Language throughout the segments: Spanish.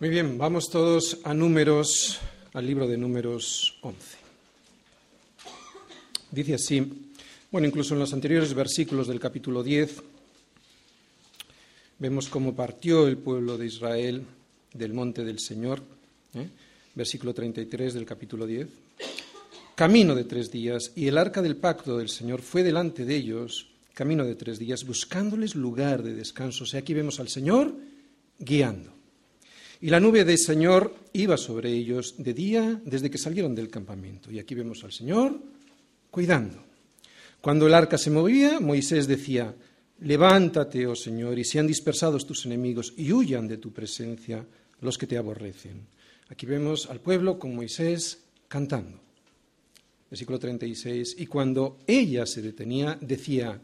Muy bien, vamos todos a números, al libro de números 11. Dice así, bueno, incluso en los anteriores versículos del capítulo 10, vemos cómo partió el pueblo de Israel del monte del Señor, ¿eh? versículo 33 del capítulo 10, camino de tres días, y el arca del pacto del Señor fue delante de ellos, camino de tres días, buscándoles lugar de descanso. O sea, aquí vemos al Señor guiando. Y la nube del Señor iba sobre ellos de día desde que salieron del campamento. Y aquí vemos al Señor cuidando. Cuando el arca se movía, Moisés decía, levántate, oh Señor, y sean dispersados tus enemigos y huyan de tu presencia los que te aborrecen. Aquí vemos al pueblo con Moisés cantando. Versículo 36. Y cuando ella se detenía, decía,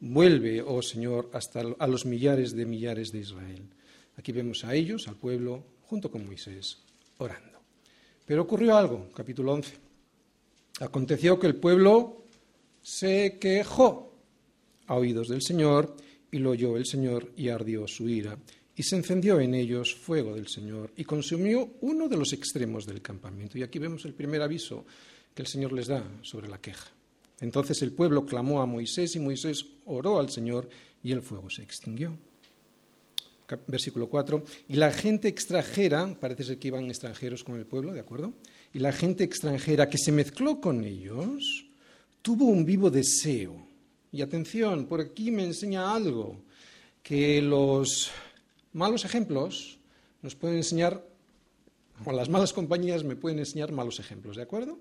vuelve, oh Señor, hasta a los millares de millares de Israel. Aquí vemos a ellos, al pueblo, junto con Moisés, orando. Pero ocurrió algo, capítulo 11. Aconteció que el pueblo se quejó a oídos del Señor y lo oyó el Señor y ardió su ira. Y se encendió en ellos fuego del Señor y consumió uno de los extremos del campamento. Y aquí vemos el primer aviso que el Señor les da sobre la queja. Entonces el pueblo clamó a Moisés y Moisés oró al Señor y el fuego se extinguió versículo 4, y la gente extranjera, parece ser que iban extranjeros con el pueblo, ¿de acuerdo? Y la gente extranjera que se mezcló con ellos tuvo un vivo deseo. Y atención, por aquí me enseña algo, que los malos ejemplos nos pueden enseñar, o las malas compañías me pueden enseñar malos ejemplos, ¿de acuerdo?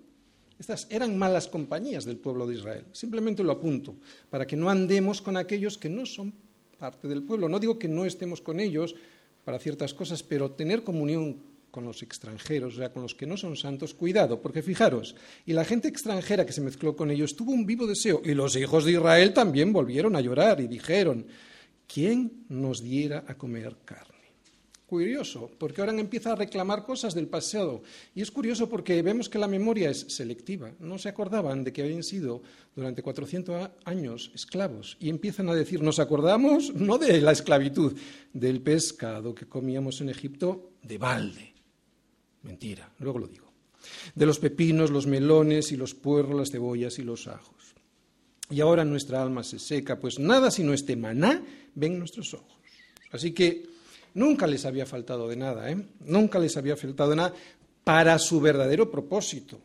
Estas eran malas compañías del pueblo de Israel. Simplemente lo apunto, para que no andemos con aquellos que no son parte del pueblo. No digo que no estemos con ellos para ciertas cosas, pero tener comunión con los extranjeros, o sea, con los que no son santos, cuidado, porque fijaros, y la gente extranjera que se mezcló con ellos tuvo un vivo deseo, y los hijos de Israel también volvieron a llorar y dijeron, ¿quién nos diera a comer carne? Curioso, porque ahora empieza a reclamar cosas del pasado. Y es curioso porque vemos que la memoria es selectiva. No se acordaban de que habían sido durante 400 años esclavos. Y empiezan a decir, nos acordamos no de la esclavitud, del pescado que comíamos en Egipto de balde. Mentira, luego lo digo. De los pepinos, los melones y los puerros, las cebollas y los ajos. Y ahora nuestra alma se seca, pues nada sino este maná ven nuestros ojos. Así que Nunca les había faltado de nada, ¿eh? Nunca les había faltado de nada para su verdadero propósito,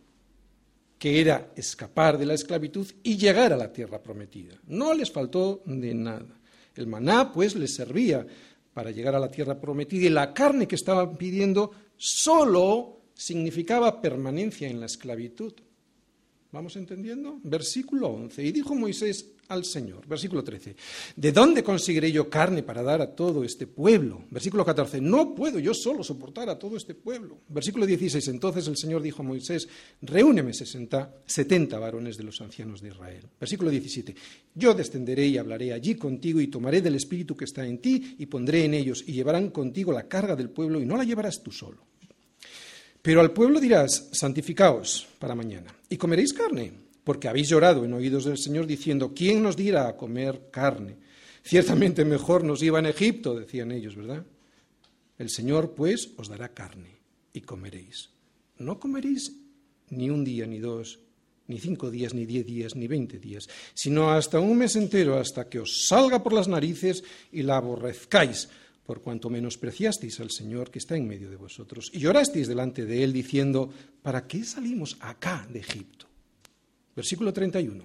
que era escapar de la esclavitud y llegar a la tierra prometida. No les faltó de nada. El maná, pues, les servía para llegar a la tierra prometida y la carne que estaban pidiendo solo significaba permanencia en la esclavitud. ¿Vamos entendiendo? Versículo 11. Y dijo Moisés al Señor. Versículo 13. ¿De dónde conseguiré yo carne para dar a todo este pueblo? Versículo 14. No puedo yo solo soportar a todo este pueblo. Versículo 16. Entonces el Señor dijo a Moisés, reúneme 60, 70 varones de los ancianos de Israel. Versículo 17. Yo descenderé y hablaré allí contigo y tomaré del espíritu que está en ti y pondré en ellos y llevarán contigo la carga del pueblo y no la llevarás tú solo. Pero al pueblo dirás, santificaos para mañana y comeréis carne porque habéis llorado en oídos del Señor diciendo, ¿quién nos dirá a comer carne? Ciertamente mejor nos iba en Egipto, decían ellos, ¿verdad? El Señor, pues, os dará carne y comeréis. No comeréis ni un día, ni dos, ni cinco días, ni diez días, ni veinte días, sino hasta un mes entero, hasta que os salga por las narices y la aborrezcáis, por cuanto menospreciasteis al Señor que está en medio de vosotros, y llorasteis delante de Él, diciendo, ¿para qué salimos acá de Egipto? Versículo 31.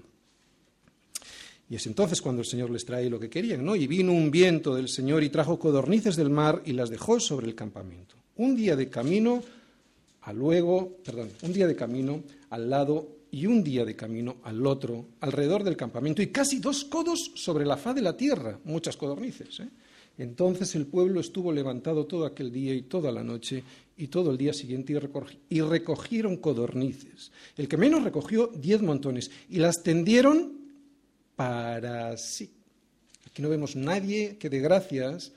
Y es entonces cuando el Señor les trae lo que querían, ¿no? Y vino un viento del Señor y trajo codornices del mar y las dejó sobre el campamento. Un día de camino a luego, perdón, un día de camino al lado y un día de camino al otro, alrededor del campamento, y casi dos codos sobre la faz de la tierra, muchas codornices. ¿eh? Entonces el pueblo estuvo levantado todo aquel día y toda la noche y todo el día siguiente y, recogieron codornices. El que menos recogió diez montones y las tendieron para sí. Aquí no vemos nadie que dé gracias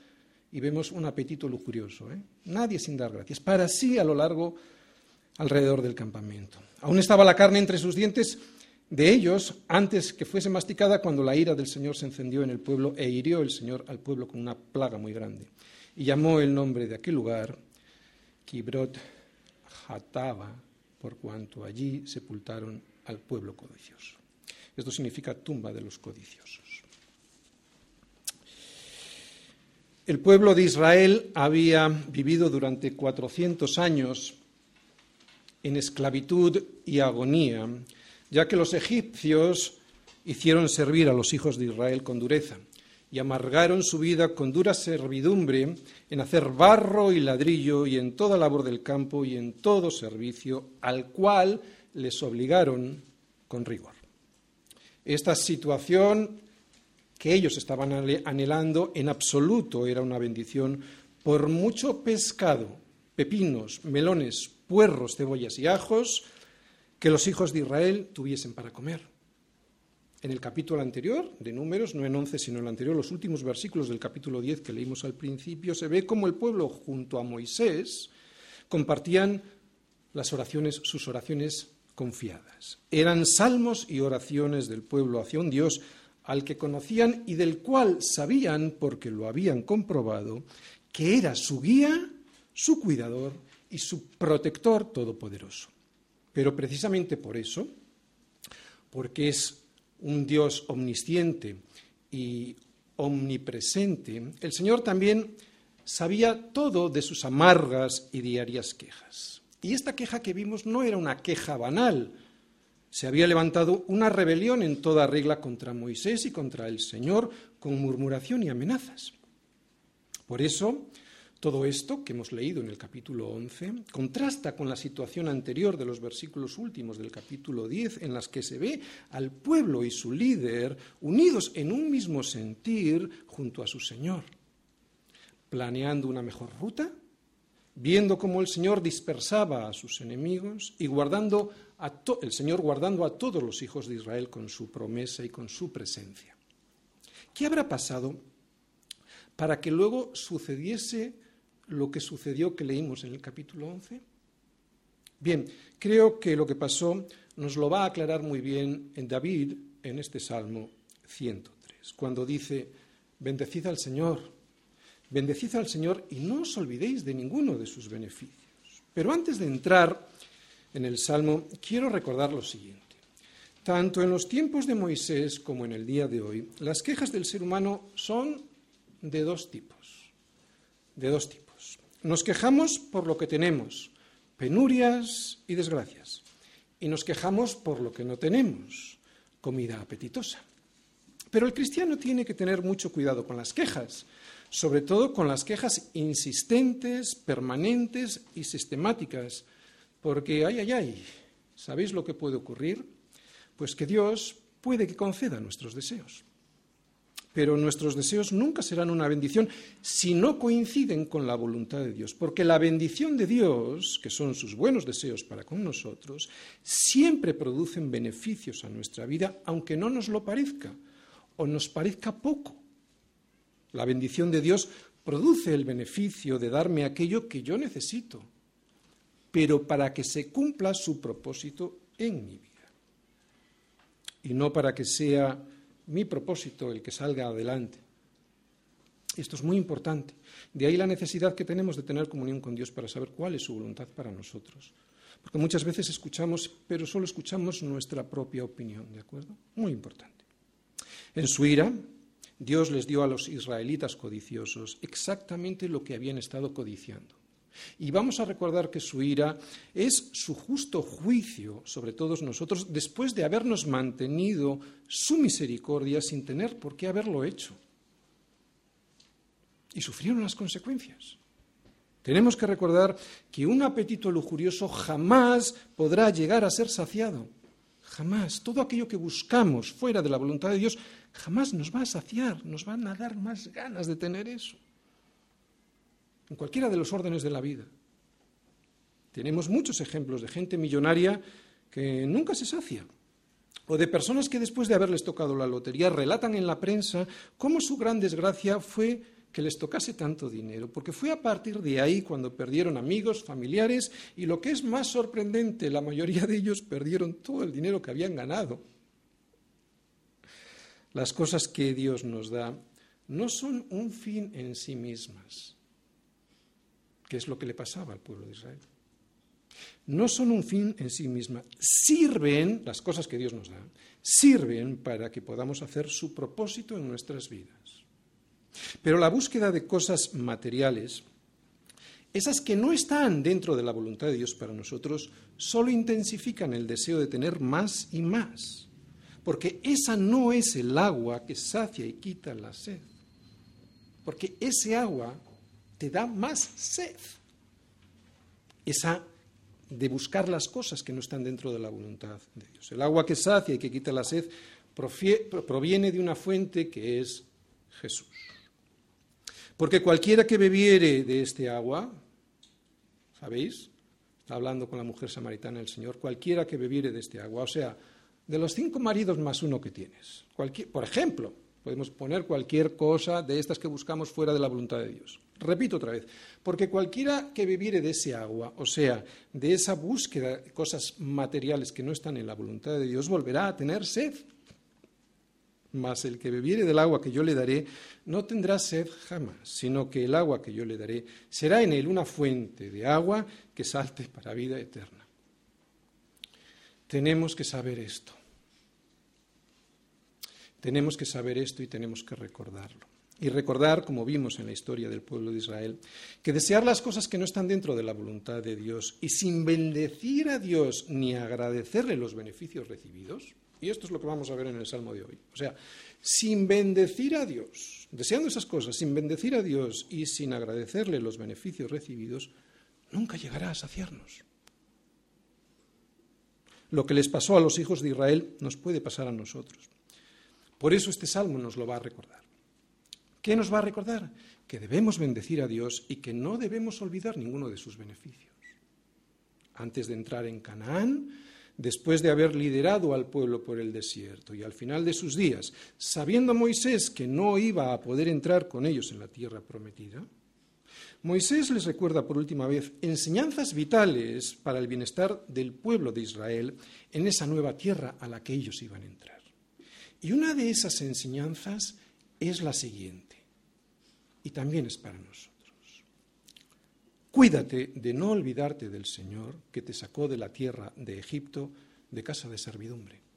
y vemos un apetito lujurioso. ¿eh? Nadie sin dar gracias. Para sí a lo largo, alrededor del campamento. Aún estaba la carne entre sus dientes de ellos antes que fuese masticada cuando la ira del Señor se encendió en el pueblo e hirió el Señor al pueblo con una plaga muy grande. Y llamó el nombre de aquel lugar Kibrot Hataba, por cuanto allí sepultaron al pueblo codicioso. Esto significa tumba de los codiciosos. El pueblo de Israel había vivido durante 400 años en esclavitud y agonía, ya que los egipcios hicieron servir a los hijos de Israel con dureza y amargaron su vida con dura servidumbre en hacer barro y ladrillo y en toda labor del campo y en todo servicio al cual les obligaron con rigor. Esta situación que ellos estaban anhelando en absoluto era una bendición por mucho pescado, pepinos, melones, puerros, cebollas y ajos que los hijos de Israel tuviesen para comer. En el capítulo anterior, de Números, no en 11, sino en el anterior, los últimos versículos del capítulo 10 que leímos al principio, se ve cómo el pueblo junto a Moisés compartían las oraciones, sus oraciones confiadas. Eran salmos y oraciones del pueblo hacia un Dios al que conocían y del cual sabían, porque lo habían comprobado, que era su guía, su cuidador y su protector todopoderoso. Pero precisamente por eso, porque es un Dios omnisciente y omnipresente, el Señor también sabía todo de sus amargas y diarias quejas. Y esta queja que vimos no era una queja banal. Se había levantado una rebelión en toda regla contra Moisés y contra el Señor con murmuración y amenazas. Por eso, todo esto que hemos leído en el capítulo 11 contrasta con la situación anterior de los versículos últimos del capítulo 10, en las que se ve al pueblo y su líder unidos en un mismo sentir junto a su Señor, planeando una mejor ruta, viendo cómo el Señor dispersaba a sus enemigos y guardando a el Señor guardando a todos los hijos de Israel con su promesa y con su presencia. ¿Qué habrá pasado para que luego sucediese lo que sucedió que leímos en el capítulo 11? Bien, creo que lo que pasó nos lo va a aclarar muy bien en David en este Salmo 103, cuando dice, bendecid al Señor, bendecid al Señor y no os olvidéis de ninguno de sus beneficios. Pero antes de entrar en el Salmo, quiero recordar lo siguiente. Tanto en los tiempos de Moisés como en el día de hoy, las quejas del ser humano son de dos tipos. De dos tipos. Nos quejamos por lo que tenemos, penurias y desgracias. Y nos quejamos por lo que no tenemos, comida apetitosa. Pero el cristiano tiene que tener mucho cuidado con las quejas, sobre todo con las quejas insistentes, permanentes y sistemáticas, porque, ay, ay, ay, ¿sabéis lo que puede ocurrir? Pues que Dios puede que conceda nuestros deseos pero nuestros deseos nunca serán una bendición si no coinciden con la voluntad de Dios, porque la bendición de Dios, que son sus buenos deseos para con nosotros, siempre producen beneficios a nuestra vida, aunque no nos lo parezca o nos parezca poco. La bendición de Dios produce el beneficio de darme aquello que yo necesito, pero para que se cumpla su propósito en mi vida, y no para que sea mi propósito el que salga adelante. Esto es muy importante. De ahí la necesidad que tenemos de tener comunión con Dios para saber cuál es su voluntad para nosotros. Porque muchas veces escuchamos, pero solo escuchamos nuestra propia opinión, ¿de acuerdo? Muy importante. En su ira, Dios les dio a los israelitas codiciosos exactamente lo que habían estado codiciando. Y vamos a recordar que su ira es su justo juicio sobre todos nosotros después de habernos mantenido su misericordia sin tener por qué haberlo hecho. Y sufrieron las consecuencias. Tenemos que recordar que un apetito lujurioso jamás podrá llegar a ser saciado. Jamás. Todo aquello que buscamos fuera de la voluntad de Dios jamás nos va a saciar, nos van a dar más ganas de tener eso en cualquiera de los órdenes de la vida. Tenemos muchos ejemplos de gente millonaria que nunca se sacia, o de personas que después de haberles tocado la lotería relatan en la prensa cómo su gran desgracia fue que les tocase tanto dinero, porque fue a partir de ahí cuando perdieron amigos, familiares y lo que es más sorprendente, la mayoría de ellos perdieron todo el dinero que habían ganado. Las cosas que Dios nos da no son un fin en sí mismas, que es lo que le pasaba al pueblo de Israel. No son un fin en sí misma, sirven, las cosas que Dios nos da, sirven para que podamos hacer su propósito en nuestras vidas. Pero la búsqueda de cosas materiales, esas que no están dentro de la voluntad de Dios para nosotros, solo intensifican el deseo de tener más y más, porque esa no es el agua que sacia y quita la sed, porque ese agua te da más sed, esa de buscar las cosas que no están dentro de la voluntad de Dios. El agua que sacia y que quita la sed proviene de una fuente que es Jesús. Porque cualquiera que bebiere de este agua, ¿sabéis? Está hablando con la mujer samaritana el Señor, cualquiera que bebiere de este agua, o sea, de los cinco maridos más uno que tienes. por ejemplo, podemos poner cualquier cosa de estas que buscamos fuera de la voluntad de Dios. Repito otra vez, porque cualquiera que bebiere de ese agua, o sea, de esa búsqueda de cosas materiales que no están en la voluntad de Dios, volverá a tener sed mas el que bebiere del agua que yo le daré no tendrá sed jamás, sino que el agua que yo le daré será en él una fuente de agua que salte para vida eterna. Tenemos que saber esto. Tenemos que saber esto y tenemos que recordarlo. Y recordar, como vimos en la historia del pueblo de Israel, que desear las cosas que no están dentro de la voluntad de Dios y sin bendecir a Dios ni agradecerle los beneficios recibidos, y esto es lo que vamos a ver en el Salmo de hoy. O sea, sin bendecir a Dios, deseando esas cosas, sin bendecir a Dios y sin agradecerle los beneficios recibidos, nunca llegará a saciarnos. Lo que les pasó a los hijos de Israel nos puede pasar a nosotros. Por eso este salmo nos lo va a recordar. ¿Qué nos va a recordar? Que debemos bendecir a Dios y que no debemos olvidar ninguno de sus beneficios. Antes de entrar en Canaán, después de haber liderado al pueblo por el desierto y al final de sus días, sabiendo Moisés que no iba a poder entrar con ellos en la tierra prometida, Moisés les recuerda por última vez enseñanzas vitales para el bienestar del pueblo de Israel en esa nueva tierra a la que ellos iban a entrar. Y una de esas enseñanzas es la siguiente, y también es para nosotros. Cuídate de no olvidarte del Señor que te sacó de la tierra de Egipto, de casa de servidumbre.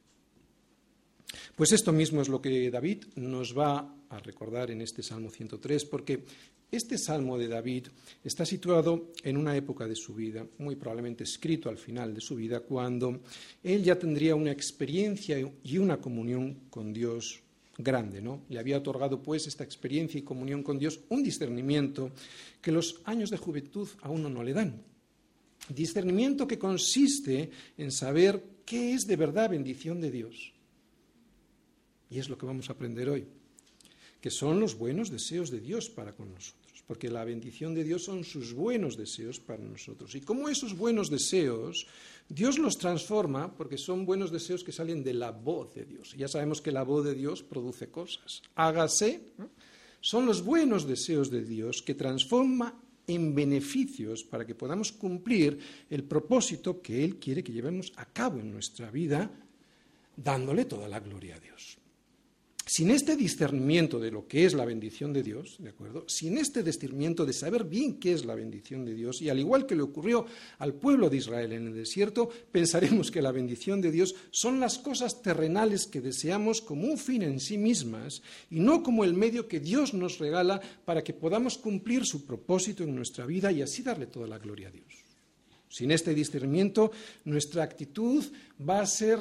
Pues esto mismo es lo que David nos va a recordar en este Salmo 103, porque este Salmo de David está situado en una época de su vida, muy probablemente escrito al final de su vida, cuando él ya tendría una experiencia y una comunión con Dios grande, ¿no? Le había otorgado pues esta experiencia y comunión con Dios un discernimiento que los años de juventud a uno no le dan. Discernimiento que consiste en saber qué es de verdad bendición de Dios. Y es lo que vamos a aprender hoy, que son los buenos deseos de Dios para con nosotros porque la bendición de Dios son sus buenos deseos para nosotros. Y como esos buenos deseos, Dios los transforma porque son buenos deseos que salen de la voz de Dios. Ya sabemos que la voz de Dios produce cosas. Hágase, son los buenos deseos de Dios que transforma en beneficios para que podamos cumplir el propósito que Él quiere que llevemos a cabo en nuestra vida, dándole toda la gloria a Dios. Sin este discernimiento de lo que es la bendición de Dios, ¿de acuerdo? Sin este discernimiento de saber bien qué es la bendición de Dios, y al igual que le ocurrió al pueblo de Israel en el desierto, pensaremos que la bendición de Dios son las cosas terrenales que deseamos como un fin en sí mismas y no como el medio que Dios nos regala para que podamos cumplir su propósito en nuestra vida y así darle toda la gloria a Dios. Sin este discernimiento, nuestra actitud va a ser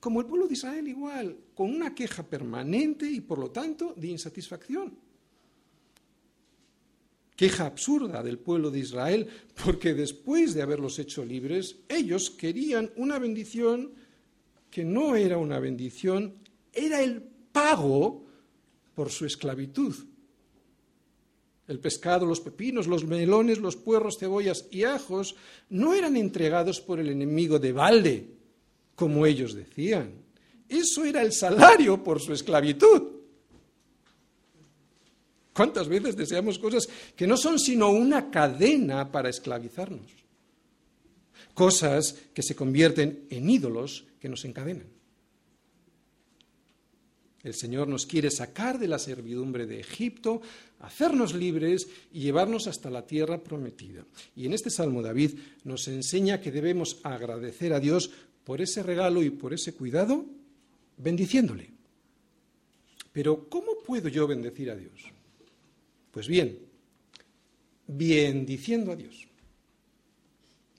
como el pueblo de Israel igual, con una queja permanente y por lo tanto de insatisfacción. Queja absurda del pueblo de Israel, porque después de haberlos hecho libres, ellos querían una bendición que no era una bendición, era el pago por su esclavitud. El pescado, los pepinos, los melones, los puerros, cebollas y ajos no eran entregados por el enemigo de balde, como ellos decían. Eso era el salario por su esclavitud. ¿Cuántas veces deseamos cosas que no son sino una cadena para esclavizarnos? Cosas que se convierten en ídolos que nos encadenan. El Señor nos quiere sacar de la servidumbre de Egipto, hacernos libres y llevarnos hasta la tierra prometida. Y en este Salmo David nos enseña que debemos agradecer a Dios por ese regalo y por ese cuidado, bendiciéndole. Pero ¿cómo puedo yo bendecir a Dios? Pues bien, bendiciendo a Dios.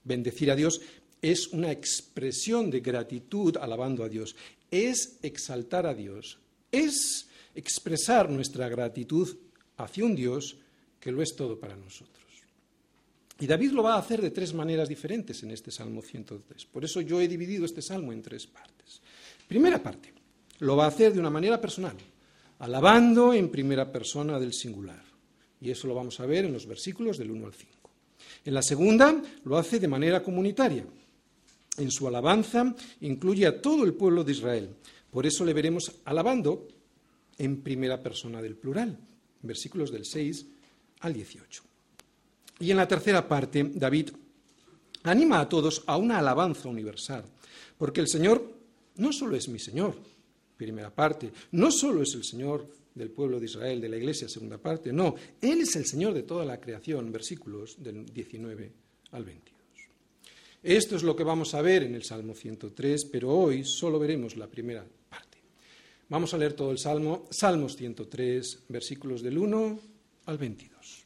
Bendecir a Dios es una expresión de gratitud alabando a Dios, es exaltar a Dios, es expresar nuestra gratitud hacia un Dios que lo es todo para nosotros. Y David lo va a hacer de tres maneras diferentes en este Salmo 103. Por eso yo he dividido este Salmo en tres partes. Primera parte, lo va a hacer de una manera personal, alabando en primera persona del singular. Y eso lo vamos a ver en los versículos del 1 al 5. En la segunda, lo hace de manera comunitaria. En su alabanza incluye a todo el pueblo de Israel, por eso le veremos alabando en primera persona del plural, versículos del 6 al 18. Y en la tercera parte, David anima a todos a una alabanza universal, porque el Señor no solo es mi Señor, primera parte, no solo es el Señor del pueblo de Israel, de la Iglesia, segunda parte, no, Él es el Señor de toda la creación, versículos del 19 al 22. Esto es lo que vamos a ver en el Salmo 103, pero hoy solo veremos la primera Vamos a leer todo el Salmo, Salmos 103, versículos del 1 al 22.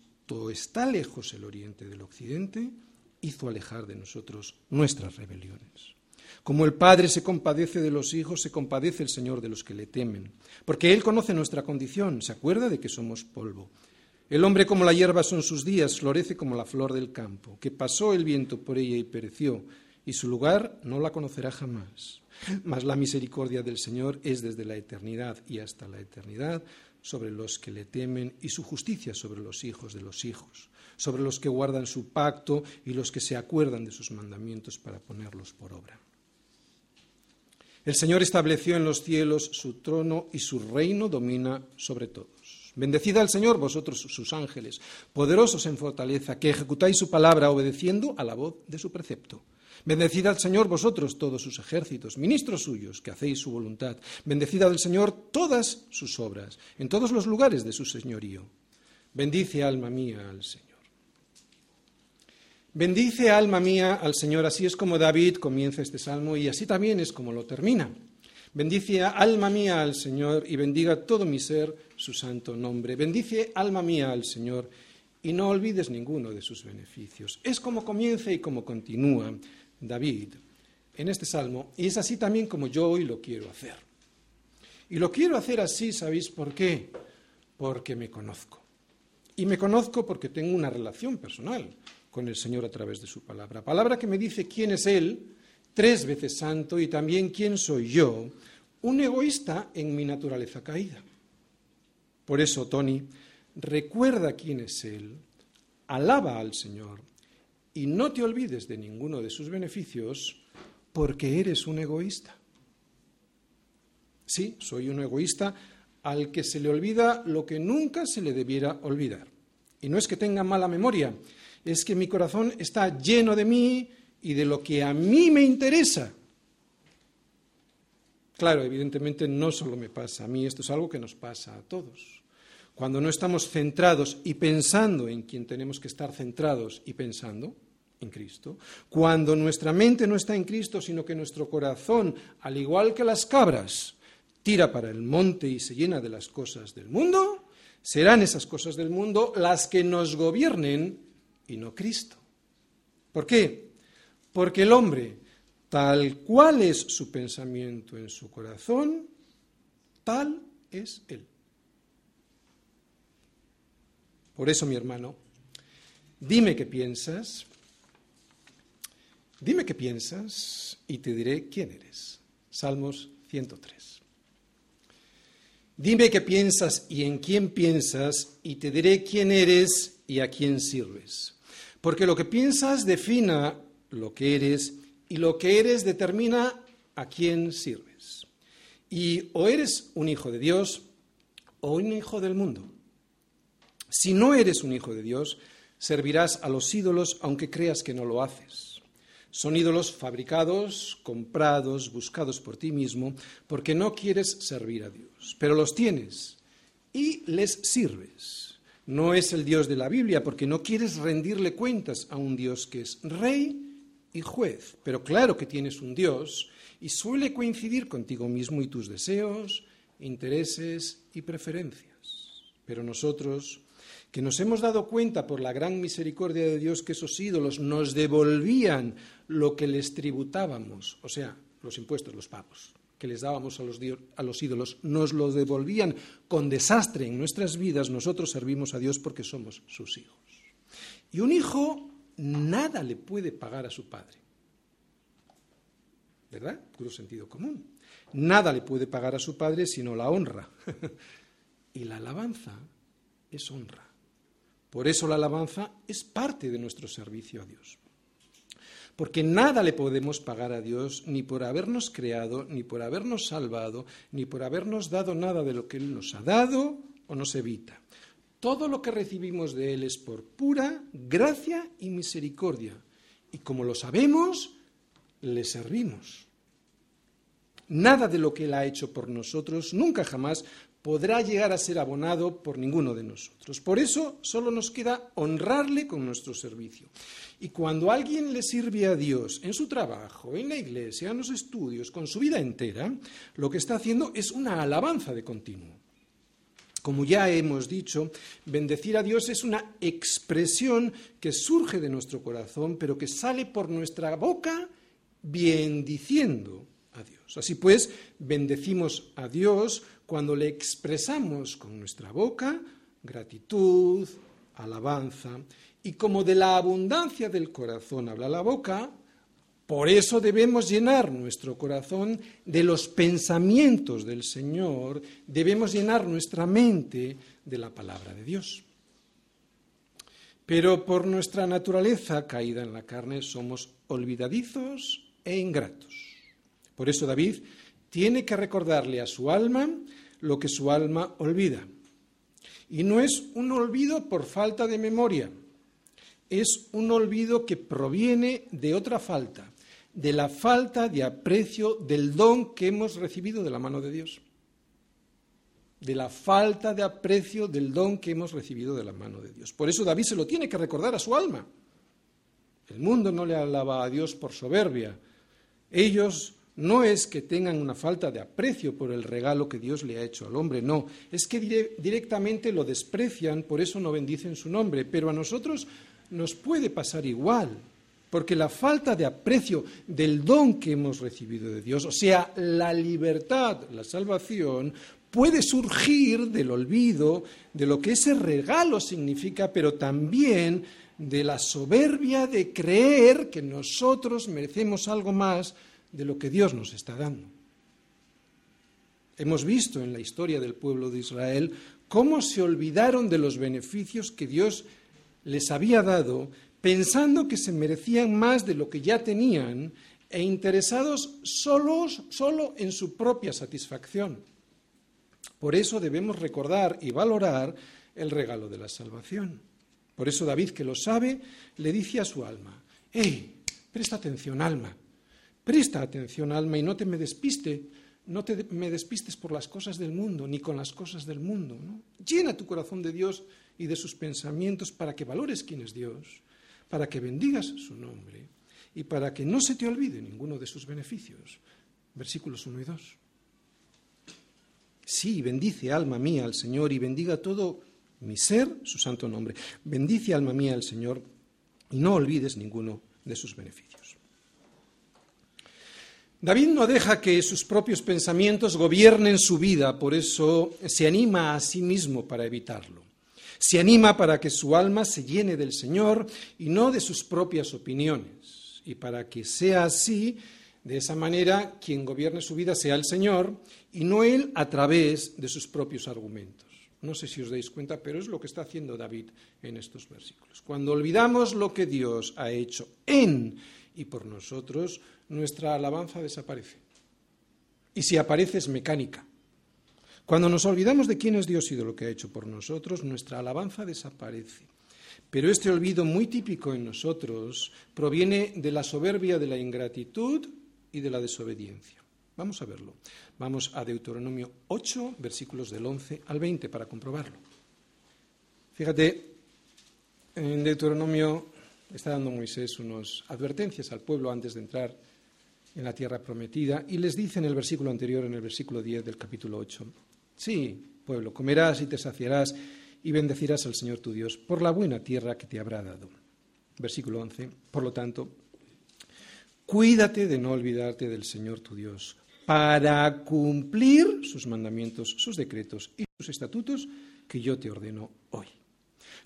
está lejos el oriente del occidente, hizo alejar de nosotros nuestras rebeliones. Como el Padre se compadece de los hijos, se compadece el Señor de los que le temen, porque Él conoce nuestra condición, se acuerda de que somos polvo. El hombre como la hierba son sus días, florece como la flor del campo, que pasó el viento por ella y pereció, y su lugar no la conocerá jamás. Mas la misericordia del Señor es desde la eternidad y hasta la eternidad sobre los que le temen y su justicia sobre los hijos de los hijos, sobre los que guardan su pacto y los que se acuerdan de sus mandamientos para ponerlos por obra. El Señor estableció en los cielos su trono y su reino domina sobre todos. Bendecid al Señor vosotros sus ángeles, poderosos en fortaleza, que ejecutáis su palabra obedeciendo a la voz de su precepto. Bendecid al Señor vosotros todos sus ejércitos, ministros suyos, que hacéis su voluntad. Bendecid al Señor todas sus obras, en todos los lugares de su señorío. Bendice, alma mía, al Señor. Bendice, alma mía, al Señor. Así es como David comienza este salmo y así también es como lo termina. Bendice, alma mía, al Señor y bendiga todo mi ser su santo nombre. Bendice, alma mía, al Señor y no olvides ninguno de sus beneficios. Es como comienza y como continúa David en este salmo, y es así también como yo hoy lo quiero hacer. Y lo quiero hacer así, ¿sabéis por qué? Porque me conozco. Y me conozco porque tengo una relación personal con el Señor a través de su palabra. Palabra que me dice quién es Él, tres veces santo, y también quién soy yo, un egoísta en mi naturaleza caída. Por eso, Tony, recuerda quién es Él, alaba al Señor y no te olvides de ninguno de sus beneficios porque eres un egoísta. Sí, soy un egoísta al que se le olvida lo que nunca se le debiera olvidar. Y no es que tenga mala memoria, es que mi corazón está lleno de mí y de lo que a mí me interesa. Claro, evidentemente no solo me pasa a mí, esto es algo que nos pasa a todos. Cuando no estamos centrados y pensando en quien tenemos que estar centrados y pensando, en Cristo, cuando nuestra mente no está en Cristo, sino que nuestro corazón, al igual que las cabras, tira para el monte y se llena de las cosas del mundo, serán esas cosas del mundo las que nos gobiernen y no Cristo. ¿Por qué? Porque el hombre, tal cual es su pensamiento en su corazón, tal es él. Por eso, mi hermano, dime qué piensas, dime qué piensas y te diré quién eres. Salmos 103. Dime qué piensas y en quién piensas y te diré quién eres y a quién sirves. Porque lo que piensas defina lo que eres y lo que eres determina a quién sirves. Y o eres un hijo de Dios o un hijo del mundo. Si no eres un hijo de Dios, servirás a los ídolos aunque creas que no lo haces. Son ídolos fabricados, comprados, buscados por ti mismo, porque no quieres servir a Dios. Pero los tienes y les sirves. No es el Dios de la Biblia, porque no quieres rendirle cuentas a un Dios que es rey y juez. Pero claro que tienes un Dios y suele coincidir contigo mismo y tus deseos, intereses y preferencias. Pero nosotros, que nos hemos dado cuenta por la gran misericordia de Dios que esos ídolos nos devolvían lo que les tributábamos, o sea, los impuestos, los pagos que les dábamos a los, a los ídolos, nos los devolvían con desastre en nuestras vidas, nosotros servimos a Dios porque somos sus hijos. Y un hijo nada le puede pagar a su padre. ¿Verdad? Puro sentido común. Nada le puede pagar a su padre sino la honra. y la alabanza es honra. Por eso la alabanza es parte de nuestro servicio a Dios. Porque nada le podemos pagar a Dios ni por habernos creado, ni por habernos salvado, ni por habernos dado nada de lo que Él nos ha dado o nos evita. Todo lo que recibimos de Él es por pura gracia y misericordia. Y como lo sabemos, le servimos. Nada de lo que Él ha hecho por nosotros nunca jamás podrá llegar a ser abonado por ninguno de nosotros. Por eso solo nos queda honrarle con nuestro servicio. Y cuando alguien le sirve a Dios en su trabajo, en la iglesia, en los estudios, con su vida entera, lo que está haciendo es una alabanza de continuo. Como ya hemos dicho, bendecir a Dios es una expresión que surge de nuestro corazón, pero que sale por nuestra boca bendiciendo a Dios. Así pues, bendecimos a Dios cuando le expresamos con nuestra boca gratitud, alabanza, y como de la abundancia del corazón habla la boca, por eso debemos llenar nuestro corazón de los pensamientos del Señor, debemos llenar nuestra mente de la palabra de Dios. Pero por nuestra naturaleza caída en la carne somos olvidadizos e ingratos. Por eso David tiene que recordarle a su alma lo que su alma olvida. Y no es un olvido por falta de memoria, es un olvido que proviene de otra falta, de la falta de aprecio del don que hemos recibido de la mano de Dios. De la falta de aprecio del don que hemos recibido de la mano de Dios. Por eso David se lo tiene que recordar a su alma. El mundo no le alaba a Dios por soberbia. Ellos no es que tengan una falta de aprecio por el regalo que Dios le ha hecho al hombre, no, es que directamente lo desprecian, por eso no bendicen su nombre, pero a nosotros nos puede pasar igual, porque la falta de aprecio del don que hemos recibido de Dios, o sea, la libertad, la salvación, puede surgir del olvido de lo que ese regalo significa, pero también de la soberbia de creer que nosotros merecemos algo más de lo que Dios nos está dando. Hemos visto en la historia del pueblo de Israel cómo se olvidaron de los beneficios que Dios les había dado, pensando que se merecían más de lo que ya tenían e interesados solos, solo en su propia satisfacción. Por eso debemos recordar y valorar el regalo de la salvación. Por eso David, que lo sabe, le dice a su alma, ¡Ey! Presta atención, alma. Presta atención, alma, y no te me despiste, no te me despistes por las cosas del mundo, ni con las cosas del mundo. Llena tu corazón de Dios y de sus pensamientos para que valores quién es Dios, para que bendigas su nombre y para que no se te olvide ninguno de sus beneficios. Versículos 1 y 2. Sí, bendice alma mía al Señor y bendiga todo mi ser, su santo nombre. Bendice alma mía al Señor y no olvides ninguno de sus beneficios. David no deja que sus propios pensamientos gobiernen su vida, por eso se anima a sí mismo para evitarlo. Se anima para que su alma se llene del Señor y no de sus propias opiniones. Y para que sea así, de esa manera, quien gobierne su vida sea el Señor y no él a través de sus propios argumentos. No sé si os dais cuenta, pero es lo que está haciendo David en estos versículos. Cuando olvidamos lo que Dios ha hecho en y por nosotros, nuestra alabanza desaparece. Y si aparece es mecánica. Cuando nos olvidamos de quién es Dios y de lo que ha hecho por nosotros, nuestra alabanza desaparece. Pero este olvido muy típico en nosotros proviene de la soberbia de la ingratitud y de la desobediencia. Vamos a verlo. Vamos a Deuteronomio 8, versículos del 11 al 20 para comprobarlo. Fíjate, en Deuteronomio está dando Moisés unas advertencias al pueblo antes de entrar en la tierra prometida y les dice en el versículo anterior, en el versículo 10 del capítulo 8, sí, pueblo, comerás y te saciarás y bendecirás al Señor tu Dios por la buena tierra que te habrá dado. Versículo 11, por lo tanto, cuídate de no olvidarte del Señor tu Dios para cumplir sus mandamientos, sus decretos y sus estatutos que yo te ordeno hoy.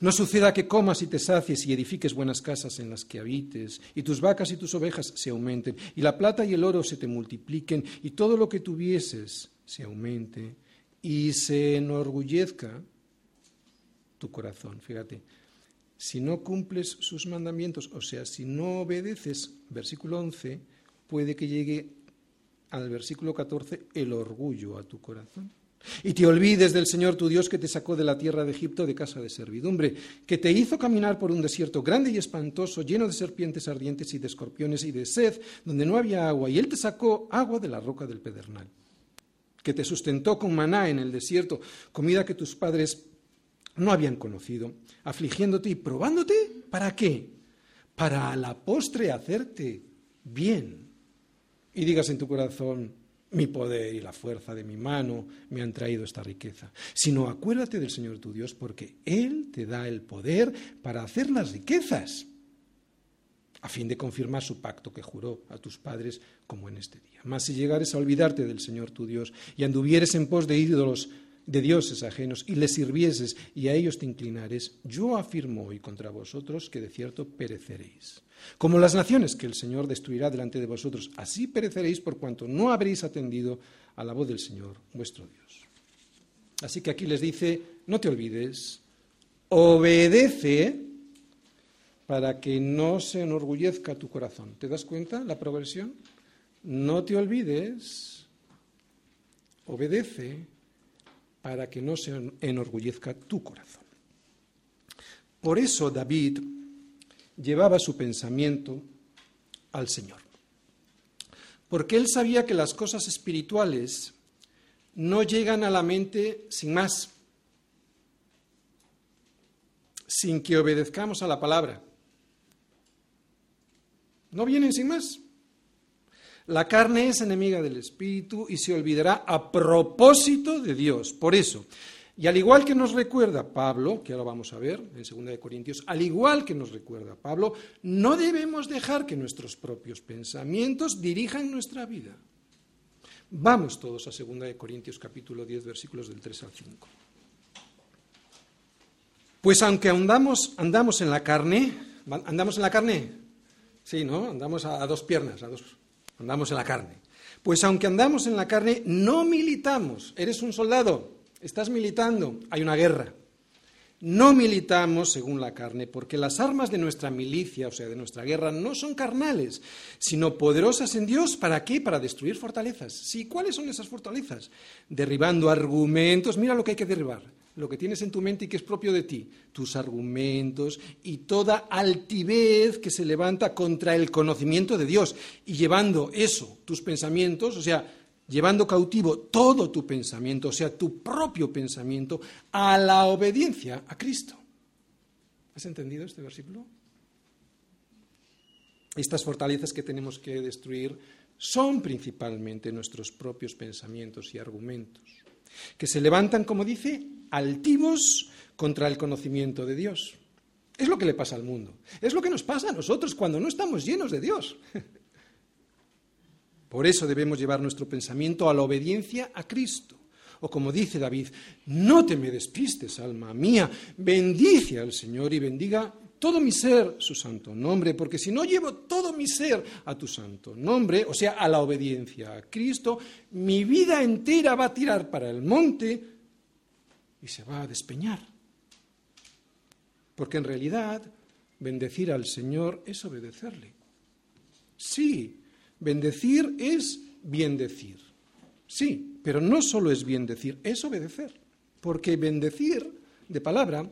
No suceda que comas y te sacies y edifiques buenas casas en las que habites, y tus vacas y tus ovejas se aumenten, y la plata y el oro se te multipliquen, y todo lo que tuvieses se aumente, y se enorgullezca tu corazón. Fíjate, si no cumples sus mandamientos, o sea, si no obedeces, versículo 11, puede que llegue al versículo 14 el orgullo a tu corazón. Y te olvides del Señor tu Dios que te sacó de la tierra de Egipto de casa de servidumbre, que te hizo caminar por un desierto grande y espantoso, lleno de serpientes ardientes y de escorpiones y de sed, donde no había agua, y Él te sacó agua de la roca del pedernal, que te sustentó con maná en el desierto, comida que tus padres no habían conocido, afligiéndote y probándote, ¿para qué? Para a la postre hacerte bien. Y digas en tu corazón, mi poder y la fuerza de mi mano me han traído esta riqueza, sino acuérdate del Señor tu Dios, porque Él te da el poder para hacer las riquezas, a fin de confirmar su pacto que juró a tus padres como en este día. Mas si llegares a olvidarte del Señor tu Dios y anduvieres en pos de ídolos de dioses ajenos y les sirvieses y a ellos te inclinares, yo afirmo hoy contra vosotros que de cierto pereceréis. Como las naciones que el Señor destruirá delante de vosotros, así pereceréis por cuanto no habréis atendido a la voz del Señor, vuestro Dios. Así que aquí les dice, no te olvides, obedece para que no se enorgullezca tu corazón. ¿Te das cuenta la progresión? No te olvides, obedece para que no se enorgullezca tu corazón. Por eso David llevaba su pensamiento al Señor. Porque él sabía que las cosas espirituales no llegan a la mente sin más, sin que obedezcamos a la palabra. No vienen sin más. La carne es enemiga del espíritu y se olvidará a propósito de Dios. Por eso, y al igual que nos recuerda Pablo, que ahora vamos a ver en 2 de Corintios, al igual que nos recuerda Pablo, no debemos dejar que nuestros propios pensamientos dirijan nuestra vida. Vamos todos a 2 de Corintios capítulo 10 versículos del 3 al 5. Pues aunque andamos, andamos en la carne, andamos en la carne, sí, ¿no? Andamos a, a dos piernas, a dos, andamos en la carne. Pues aunque andamos en la carne, no militamos. Eres un soldado, estás militando, hay una guerra. No militamos según la carne, porque las armas de nuestra milicia, o sea, de nuestra guerra, no son carnales, sino poderosas en Dios. ¿Para qué? Para destruir fortalezas. Sí, ¿cuáles son esas fortalezas? Derribando argumentos. Mira lo que hay que derribar, lo que tienes en tu mente y que es propio de ti, tus argumentos y toda altivez que se levanta contra el conocimiento de Dios. Y llevando eso, tus pensamientos, o sea, llevando cautivo todo tu pensamiento, o sea, tu propio pensamiento, a la obediencia a Cristo. ¿Has entendido este versículo? Estas fortalezas que tenemos que destruir son principalmente nuestros propios pensamientos y argumentos, que se levantan, como dice, altivos contra el conocimiento de Dios. Es lo que le pasa al mundo. Es lo que nos pasa a nosotros cuando no estamos llenos de Dios. Por eso debemos llevar nuestro pensamiento a la obediencia a Cristo. O como dice David, no te me despistes, alma mía, bendice al Señor y bendiga todo mi ser su santo nombre, porque si no llevo todo mi ser a tu santo nombre, o sea, a la obediencia a Cristo, mi vida entera va a tirar para el monte y se va a despeñar. Porque en realidad bendecir al Señor es obedecerle. Sí, bendecir es bien decir. Sí, pero no solo es bien decir, es obedecer. Porque bendecir de palabra,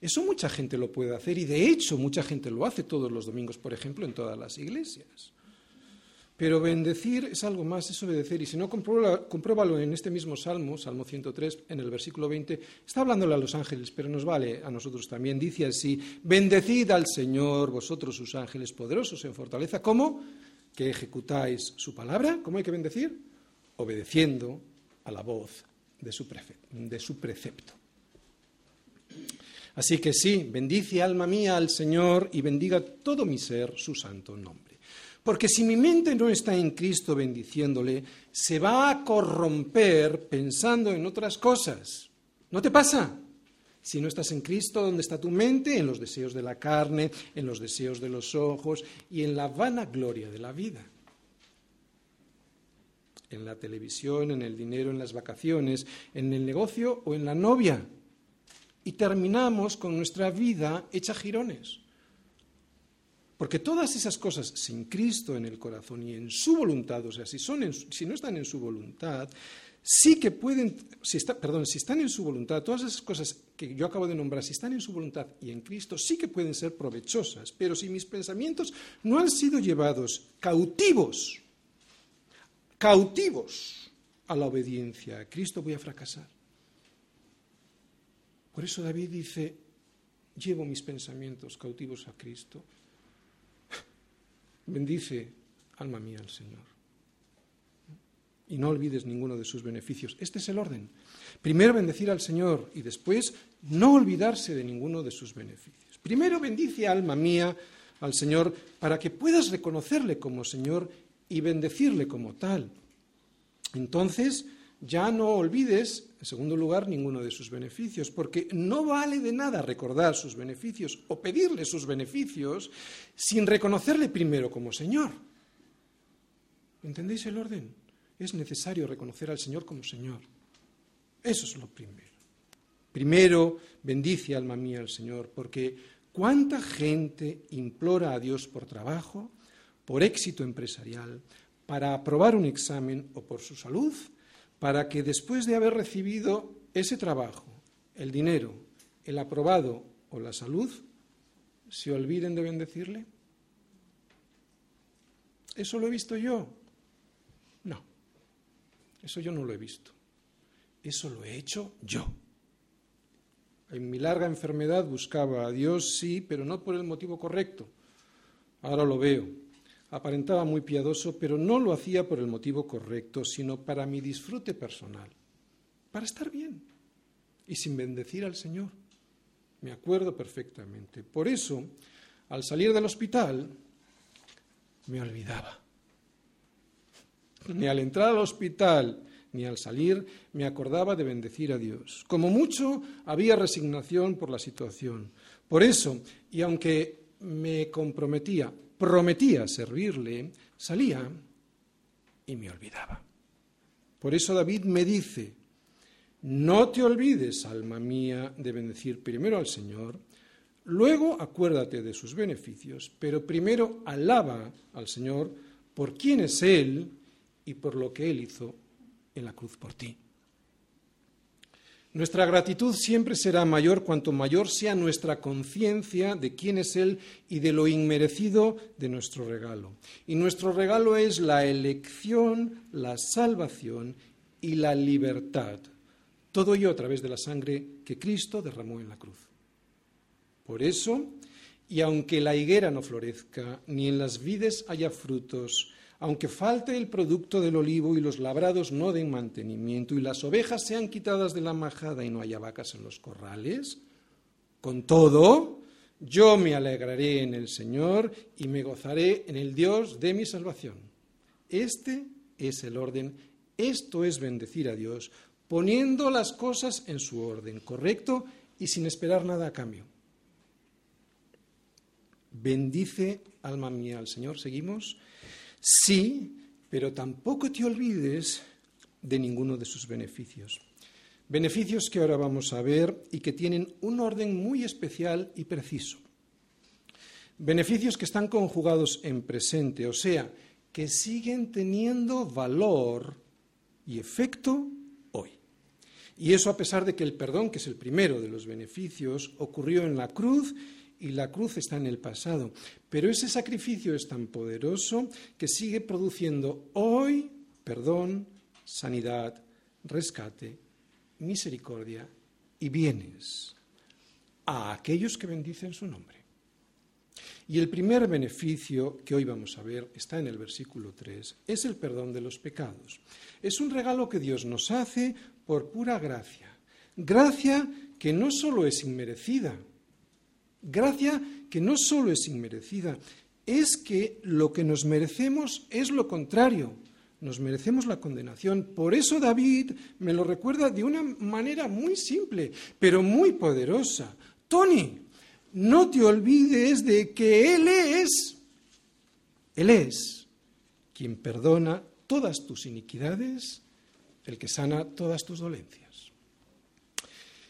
eso mucha gente lo puede hacer y de hecho mucha gente lo hace todos los domingos, por ejemplo, en todas las iglesias. Pero bendecir es algo más, es obedecer. Y si no, compruébalo en este mismo Salmo, Salmo 103, en el versículo 20. Está hablándole a los ángeles, pero nos vale a nosotros también. Dice así, bendecid al Señor, vosotros sus ángeles poderosos en fortaleza. ¿Cómo? Que ejecutáis su palabra. ¿Cómo hay que bendecir? Obedeciendo a la voz de su, de su precepto. Así que sí, bendice alma mía al Señor y bendiga todo mi ser su santo nombre. Porque si mi mente no está en Cristo bendiciéndole, se va a corromper pensando en otras cosas. ¿No te pasa? Si no estás en Cristo, ¿dónde está tu mente? En los deseos de la carne, en los deseos de los ojos y en la vana gloria de la vida. En la televisión, en el dinero, en las vacaciones, en el negocio o en la novia. Y terminamos con nuestra vida hecha girones. Porque todas esas cosas sin Cristo en el corazón y en su voluntad, o sea, si, son si no están en su voluntad, sí que pueden, si perdón, si están en su voluntad, todas esas cosas que yo acabo de nombrar, si están en su voluntad y en Cristo, sí que pueden ser provechosas. Pero si mis pensamientos no han sido llevados cautivos, cautivos a la obediencia a Cristo, voy a fracasar. Por eso David dice, llevo mis pensamientos cautivos a Cristo Bendice, alma mía, al Señor. Y no olvides ninguno de sus beneficios. Este es el orden. Primero bendecir al Señor y después no olvidarse de ninguno de sus beneficios. Primero bendice, alma mía, al Señor para que puedas reconocerle como Señor y bendecirle como tal. Entonces, ya no olvides, en segundo lugar, ninguno de sus beneficios, porque no vale de nada recordar sus beneficios o pedirle sus beneficios sin reconocerle primero como Señor. ¿Entendéis el orden? Es necesario reconocer al Señor como Señor. Eso es lo primero. Primero, bendice alma mía al Señor, porque cuánta gente implora a Dios por trabajo, por éxito empresarial, para aprobar un examen o por su salud, para que después de haber recibido ese trabajo, el dinero, el aprobado o la salud, se olviden de bendecirle? ¿Eso lo he visto yo? No, eso yo no lo he visto. Eso lo he hecho yo. En mi larga enfermedad buscaba a Dios, sí, pero no por el motivo correcto. Ahora lo veo aparentaba muy piadoso, pero no lo hacía por el motivo correcto, sino para mi disfrute personal, para estar bien y sin bendecir al Señor. Me acuerdo perfectamente. Por eso, al salir del hospital, me olvidaba. Ni al entrar al hospital ni al salir me acordaba de bendecir a Dios. Como mucho había resignación por la situación. Por eso, y aunque me comprometía prometía servirle, salía y me olvidaba. Por eso David me dice, no te olvides, alma mía, de bendecir primero al Señor, luego acuérdate de sus beneficios, pero primero alaba al Señor por quién es Él y por lo que Él hizo en la cruz por ti. Nuestra gratitud siempre será mayor cuanto mayor sea nuestra conciencia de quién es Él y de lo inmerecido de nuestro regalo. Y nuestro regalo es la elección, la salvación y la libertad. Todo ello a través de la sangre que Cristo derramó en la cruz. Por eso, y aunque la higuera no florezca, ni en las vides haya frutos, aunque falte el producto del olivo y los labrados no den mantenimiento y las ovejas sean quitadas de la majada y no haya vacas en los corrales, con todo, Yo me alegraré en el Señor y me gozaré en el Dios de mi salvación. Este es el orden, esto es bendecir a Dios, poniendo las cosas en su orden correcto y sin esperar nada a cambio. Bendice, alma mía, al Señor. ¿Seguimos? Sí, pero tampoco te olvides de ninguno de sus beneficios. Beneficios que ahora vamos a ver y que tienen un orden muy especial y preciso. Beneficios que están conjugados en presente, o sea, que siguen teniendo valor y efecto hoy. Y eso a pesar de que el perdón, que es el primero de los beneficios, ocurrió en la cruz y la cruz está en el pasado. Pero ese sacrificio es tan poderoso que sigue produciendo hoy perdón, sanidad, rescate, misericordia y bienes a aquellos que bendicen su nombre. Y el primer beneficio que hoy vamos a ver está en el versículo 3, es el perdón de los pecados. Es un regalo que Dios nos hace por pura gracia. Gracia que no solo es inmerecida, Gracia que no solo es inmerecida, es que lo que nos merecemos es lo contrario. Nos merecemos la condenación. Por eso David me lo recuerda de una manera muy simple, pero muy poderosa. Tony, no te olvides de que Él es, Él es quien perdona todas tus iniquidades, el que sana todas tus dolencias.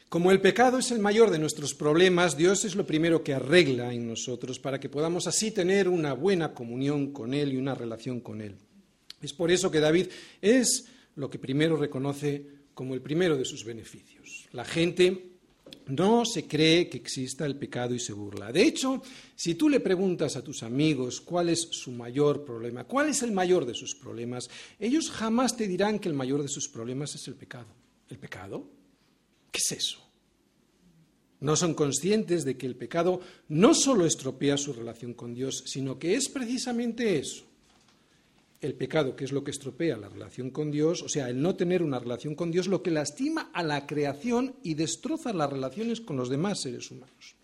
Como el pecado es el mayor de nuestros problemas, Dios es lo primero que arregla en nosotros para que podamos así tener una buena comunión con Él y una relación con Él. Es por eso que David es lo que primero reconoce como el primero de sus beneficios. La gente no se cree que exista el pecado y se burla. De hecho, si tú le preguntas a tus amigos cuál es su mayor problema, cuál es el mayor de sus problemas, ellos jamás te dirán que el mayor de sus problemas es el pecado. ¿El pecado? ¿Qué es eso? No son conscientes de que el pecado no solo estropea su relación con Dios, sino que es precisamente eso. El pecado, que es lo que estropea la relación con Dios, o sea, el no tener una relación con Dios, lo que lastima a la creación y destroza las relaciones con los demás seres humanos.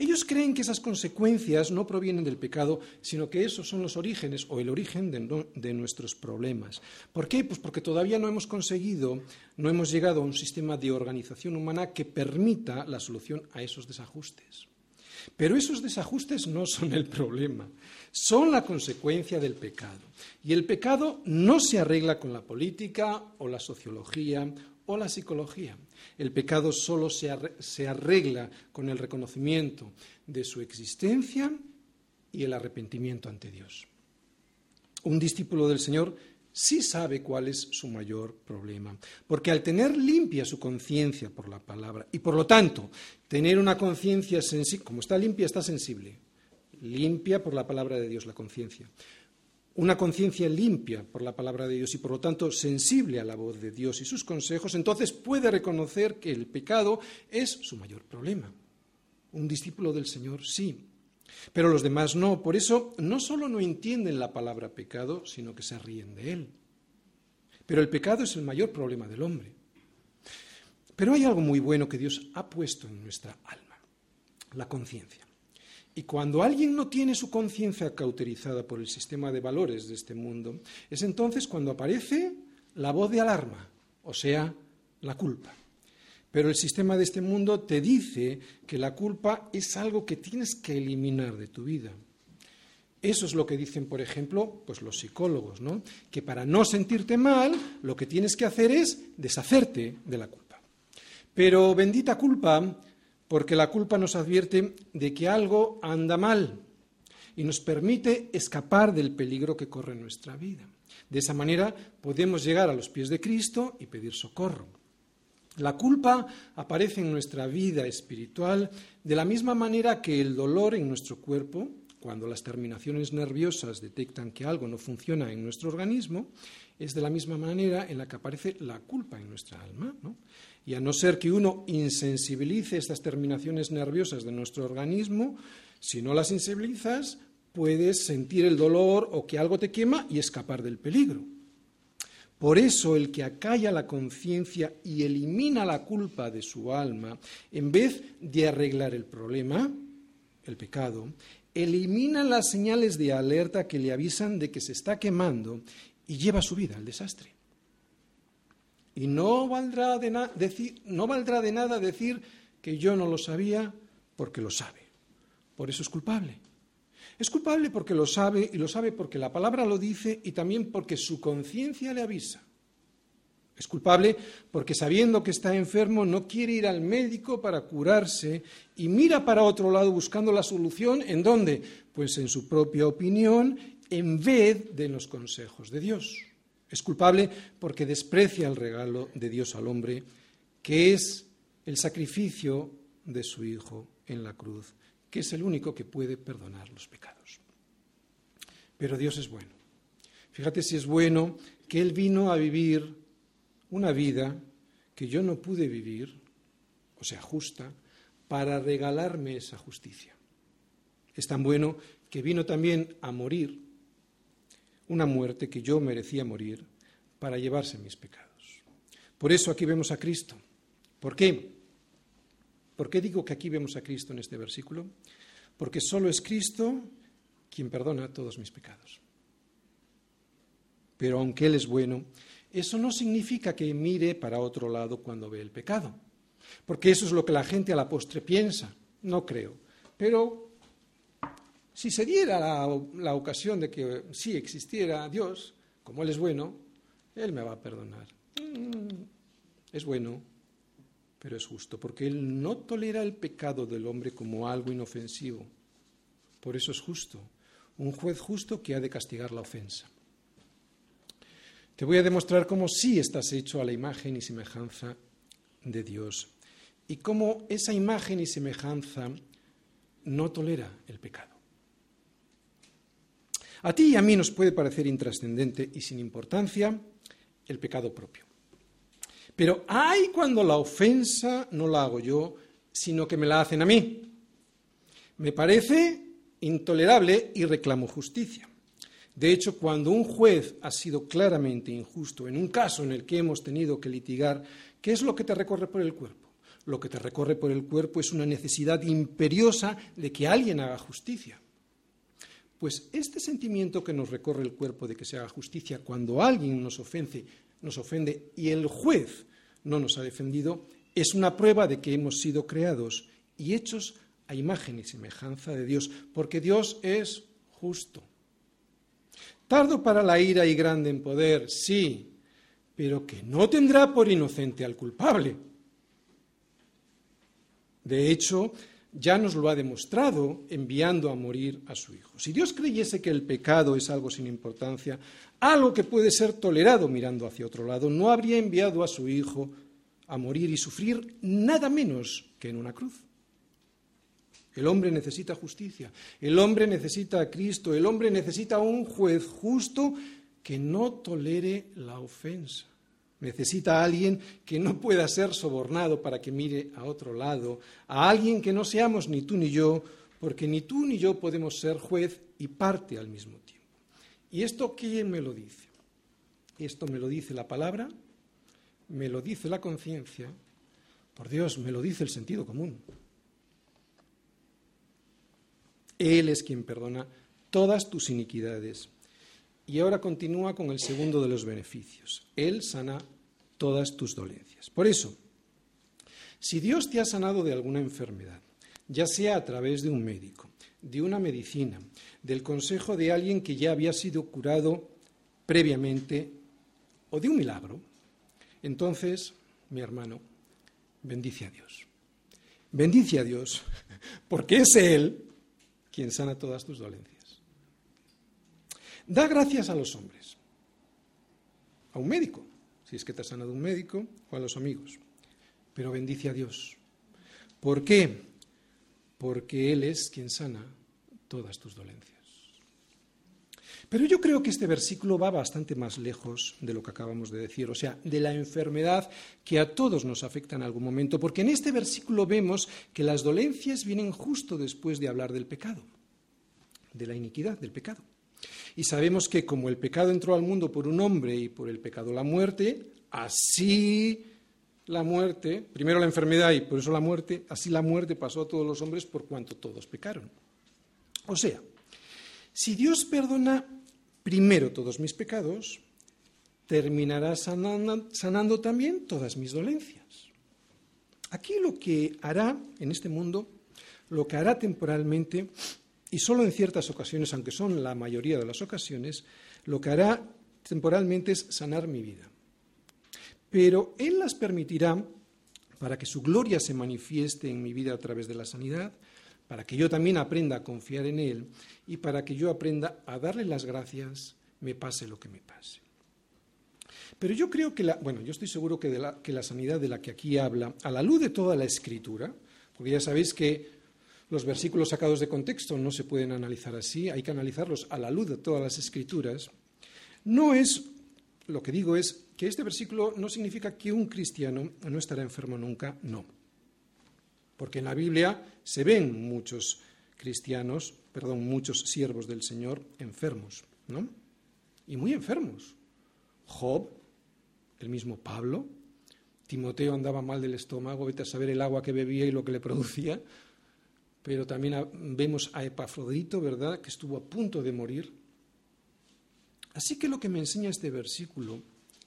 Ellos creen que esas consecuencias no provienen del pecado, sino que esos son los orígenes o el origen de, nuestros problemas. ¿Por qué? Pues porque todavía no hemos conseguido, no hemos llegado a un sistema de organización humana que permita la solución a esos desajustes. Pero esos desajustes no son el problema, son la consecuencia del pecado. Y el pecado no se arregla con la política o la sociología o la psicología. El pecado solo se arregla con el reconocimiento de su existencia y el arrepentimiento ante Dios. Un discípulo del Señor sí sabe cuál es su mayor problema, porque al tener limpia su conciencia por la palabra y por lo tanto tener una conciencia sensible, como está limpia, está sensible, limpia por la palabra de Dios la conciencia una conciencia limpia por la palabra de Dios y por lo tanto sensible a la voz de Dios y sus consejos, entonces puede reconocer que el pecado es su mayor problema. Un discípulo del Señor sí, pero los demás no. Por eso no solo no entienden la palabra pecado, sino que se ríen de él. Pero el pecado es el mayor problema del hombre. Pero hay algo muy bueno que Dios ha puesto en nuestra alma, la conciencia. Y cuando alguien no tiene su conciencia cauterizada por el sistema de valores de este mundo, es entonces cuando aparece la voz de alarma, o sea, la culpa. Pero el sistema de este mundo te dice que la culpa es algo que tienes que eliminar de tu vida. Eso es lo que dicen, por ejemplo, pues los psicólogos, ¿no? Que para no sentirte mal, lo que tienes que hacer es deshacerte de la culpa. Pero bendita culpa porque la culpa nos advierte de que algo anda mal y nos permite escapar del peligro que corre nuestra vida. De esa manera podemos llegar a los pies de Cristo y pedir socorro. La culpa aparece en nuestra vida espiritual de la misma manera que el dolor en nuestro cuerpo, cuando las terminaciones nerviosas detectan que algo no funciona en nuestro organismo, es de la misma manera en la que aparece la culpa en nuestra alma. Y a no ser que uno insensibilice estas terminaciones nerviosas de nuestro organismo, si no las sensibilizas, puedes sentir el dolor o que algo te quema y escapar del peligro. Por eso el que acalla la conciencia y elimina la culpa de su alma, en vez de arreglar el problema, el pecado, elimina las señales de alerta que le avisan de que se está quemando y lleva su vida al desastre. Y no valdrá de, decir, no valdrá de nada decir que yo no lo sabía porque lo sabe. Por eso es culpable. Es culpable porque lo sabe y lo sabe porque la palabra lo dice y también porque su conciencia le avisa. Es culpable porque sabiendo que está enfermo no quiere ir al médico para curarse y mira para otro lado buscando la solución en dónde? Pues en su propia opinión en vez de en los consejos de Dios. Es culpable porque desprecia el regalo de Dios al hombre, que es el sacrificio de su Hijo en la cruz, que es el único que puede perdonar los pecados. Pero Dios es bueno. Fíjate si es bueno que Él vino a vivir una vida que yo no pude vivir, o sea, justa, para regalarme esa justicia. Es tan bueno que vino también a morir una muerte que yo merecía morir para llevarse mis pecados. Por eso aquí vemos a Cristo. ¿Por qué? ¿Por qué digo que aquí vemos a Cristo en este versículo? Porque solo es Cristo quien perdona todos mis pecados. Pero aunque Él es bueno, eso no significa que mire para otro lado cuando ve el pecado, porque eso es lo que la gente a la postre piensa, no creo. Pero si se diera la, ocasión de que sí existiera Dios, como Él es bueno, Él me va a perdonar. Mm, es bueno, pero es justo, porque Él no tolera el pecado del hombre como algo inofensivo. Por eso es justo, un juez justo que ha de castigar la ofensa. Te voy a demostrar cómo sí estás hecho a la imagen y semejanza de Dios y cómo esa imagen y semejanza no tolera el pecado. A ti y a mí nos puede parecer intrascendente y sin importancia el pecado propio. Pero hay cuando la ofensa no la hago yo, sino que me la hacen a mí. Me parece intolerable y reclamo justicia. De hecho, cuando un juez ha sido claramente injusto en un caso en el que hemos tenido que litigar, ¿qué es lo que te recorre por el cuerpo? Lo que te recorre por el cuerpo es una necesidad imperiosa de que alguien haga justicia. Pues este sentimiento que nos recorre el cuerpo de que se haga justicia cuando alguien nos ofende, ofende y el juez no nos ha defendido, es una prueba de que hemos sido creados y hechos a imagen y semejanza de Dios, porque Dios es justo. Tardo para la ira y grande en poder, sí, pero que no tendrá por inocente al culpable. De hecho, ya nos lo ha demostrado enviando a morir a su Hijo. Si Dios creyese que el pecado es algo sin importancia, algo que puede ser tolerado mirando hacia otro lado, no habría enviado a su Hijo a morir y sufrir nada menos que en una cruz. El hombre necesita justicia, el hombre necesita a Cristo, el hombre necesita un juez justo que no tolere la ofensa. Necesita a alguien que no pueda ser sobornado para que mire a otro lado, a alguien que no seamos ni tú ni yo, porque ni tú ni yo podemos ser juez y parte al mismo tiempo. ¿Y esto quién me lo dice? Esto me lo dice la palabra, me lo dice la conciencia, por Dios, me lo dice el sentido común. Él es quien perdona todas tus iniquidades. Y ahora continúa con el segundo de los beneficios. Él sana todas tus dolencias. Por eso, si Dios te ha sanado de alguna enfermedad, ya sea a través de un médico, de una medicina, del consejo de alguien que ya había sido curado previamente o de un milagro, entonces, mi hermano, bendice a Dios. Bendice a Dios, porque es Él quien sana todas tus dolencias. Da gracias a los hombres, a un médico, si es que te ha sanado un médico, o a los amigos, pero bendice a Dios. ¿Por qué? Porque Él es quien sana todas tus dolencias. Pero yo creo que este versículo va bastante más lejos de lo que acabamos de decir, o sea, de la enfermedad que a todos nos afecta en algún momento, porque en este versículo vemos que las dolencias vienen justo después de hablar del pecado, de la iniquidad, del pecado. Y sabemos que como el pecado entró al mundo por un hombre y por el pecado la muerte, así la muerte, primero la enfermedad y por eso la muerte, así la muerte pasó a todos los hombres por cuanto todos pecaron. O sea, si Dios perdona primero todos mis pecados, terminará sanando, también todas mis dolencias. Aquí lo que hará en este mundo, lo que hará temporalmente, y solo en ciertas ocasiones, aunque son la mayoría de las ocasiones, lo que hará temporalmente es sanar mi vida. Pero Él las permitirá para que su gloria se manifieste en mi vida a través de la sanidad, para que yo también aprenda a confiar en Él y para que yo aprenda a darle las gracias, me pase lo que me pase. Pero yo creo que la, bueno, yo estoy seguro que, la, que la sanidad de la que aquí habla, a la luz de toda la escritura, porque ya sabéis que los versículos sacados de contexto no se pueden analizar así, hay que analizarlos a la luz de todas las escrituras, no es, lo que digo es que este versículo no significa que un cristiano no estará enfermo nunca, no. Porque en la Biblia se ven muchos cristianos, perdón, muchos siervos del Señor enfermos, ¿no? Y muy enfermos. Job, el mismo Pablo, Timoteo andaba mal del estómago, vete a saber el agua que bebía y lo que le producía, pero también vemos a Epafrodito, ¿verdad?, que estuvo a punto de morir. Así que lo que me enseña este versículo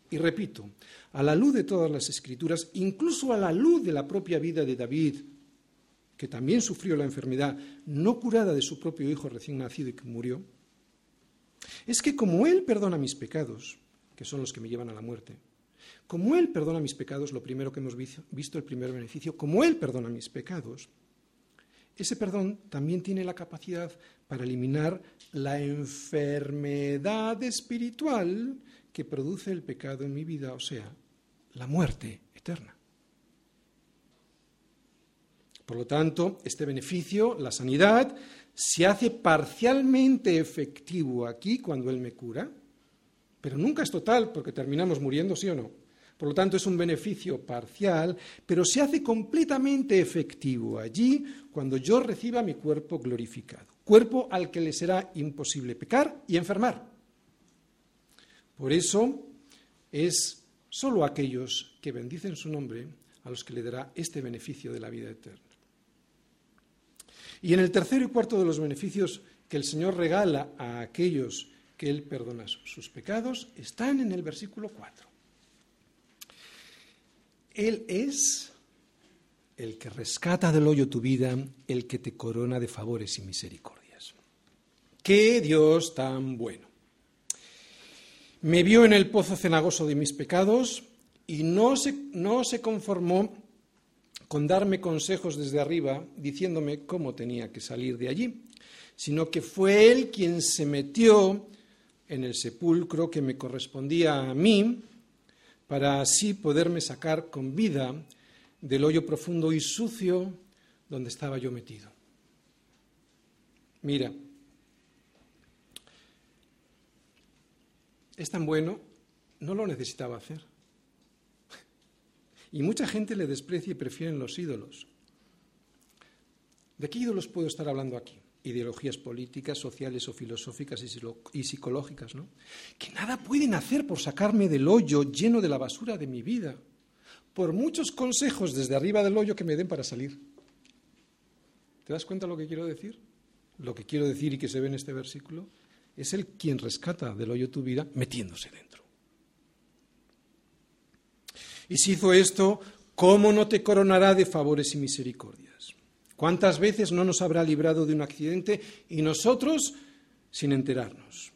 y repito, a la luz de todas las escrituras, incluso a la luz de la propia vida de David, que también sufrió la enfermedad no curada de su propio hijo recién nacido y que murió, es que como Él perdona mis pecados, que son los que me llevan a la muerte, como Él perdona mis pecados, lo primero que hemos visto, el primer beneficio, como Él perdona mis pecados, ese perdón también tiene la capacidad para eliminar la enfermedad espiritual que produce el pecado en mi vida, o sea, la muerte eterna. Por lo tanto, este beneficio, la sanidad, se hace parcialmente efectivo aquí cuando Él me cura, pero nunca es total porque terminamos muriendo, sí o no. Por lo tanto, es un beneficio parcial, pero se hace completamente efectivo allí cuando yo reciba mi cuerpo glorificado, cuerpo al que le será imposible pecar y enfermar. Por eso es solo aquellos que bendicen su nombre a los que le dará este beneficio de la vida eterna. Y en el tercero y cuarto de los beneficios que el Señor regala a aquellos que Él perdona sus pecados están en el versículo 4. Él es el que rescata del hoyo tu vida, el que te corona de favores y misericordias. ¡Qué Dios tan bueno! Me vio en el pozo cenagoso de mis pecados y no se, no se conformó con darme consejos desde arriba diciéndome cómo tenía que salir de allí, sino que fue Él quien se metió en el sepulcro que me correspondía a mí para así poderme sacar con vida del hoyo profundo y sucio donde estaba yo metido. Mira, es tan bueno, no lo necesitaba hacer. Y mucha gente le desprecia y prefieren los ídolos. ¿De qué ídolos puedo estar hablando aquí? Ideologías políticas, sociales o filosóficas y psicológicas, ¿no? Que nada pueden hacer por sacarme del hoyo lleno de la basura de mi vida, por muchos consejos desde arriba del hoyo que me den para salir. ¿Te das cuenta lo que quiero decir? Lo que quiero decir y que se ve en este versículo es el quien rescata del hoyo tu vida metiéndose dentro. Y si hizo esto, ¿cómo no te coronará de favores y misericordias? ¿Cuántas veces no nos habrá librado de un accidente y nosotros sin enterarnos?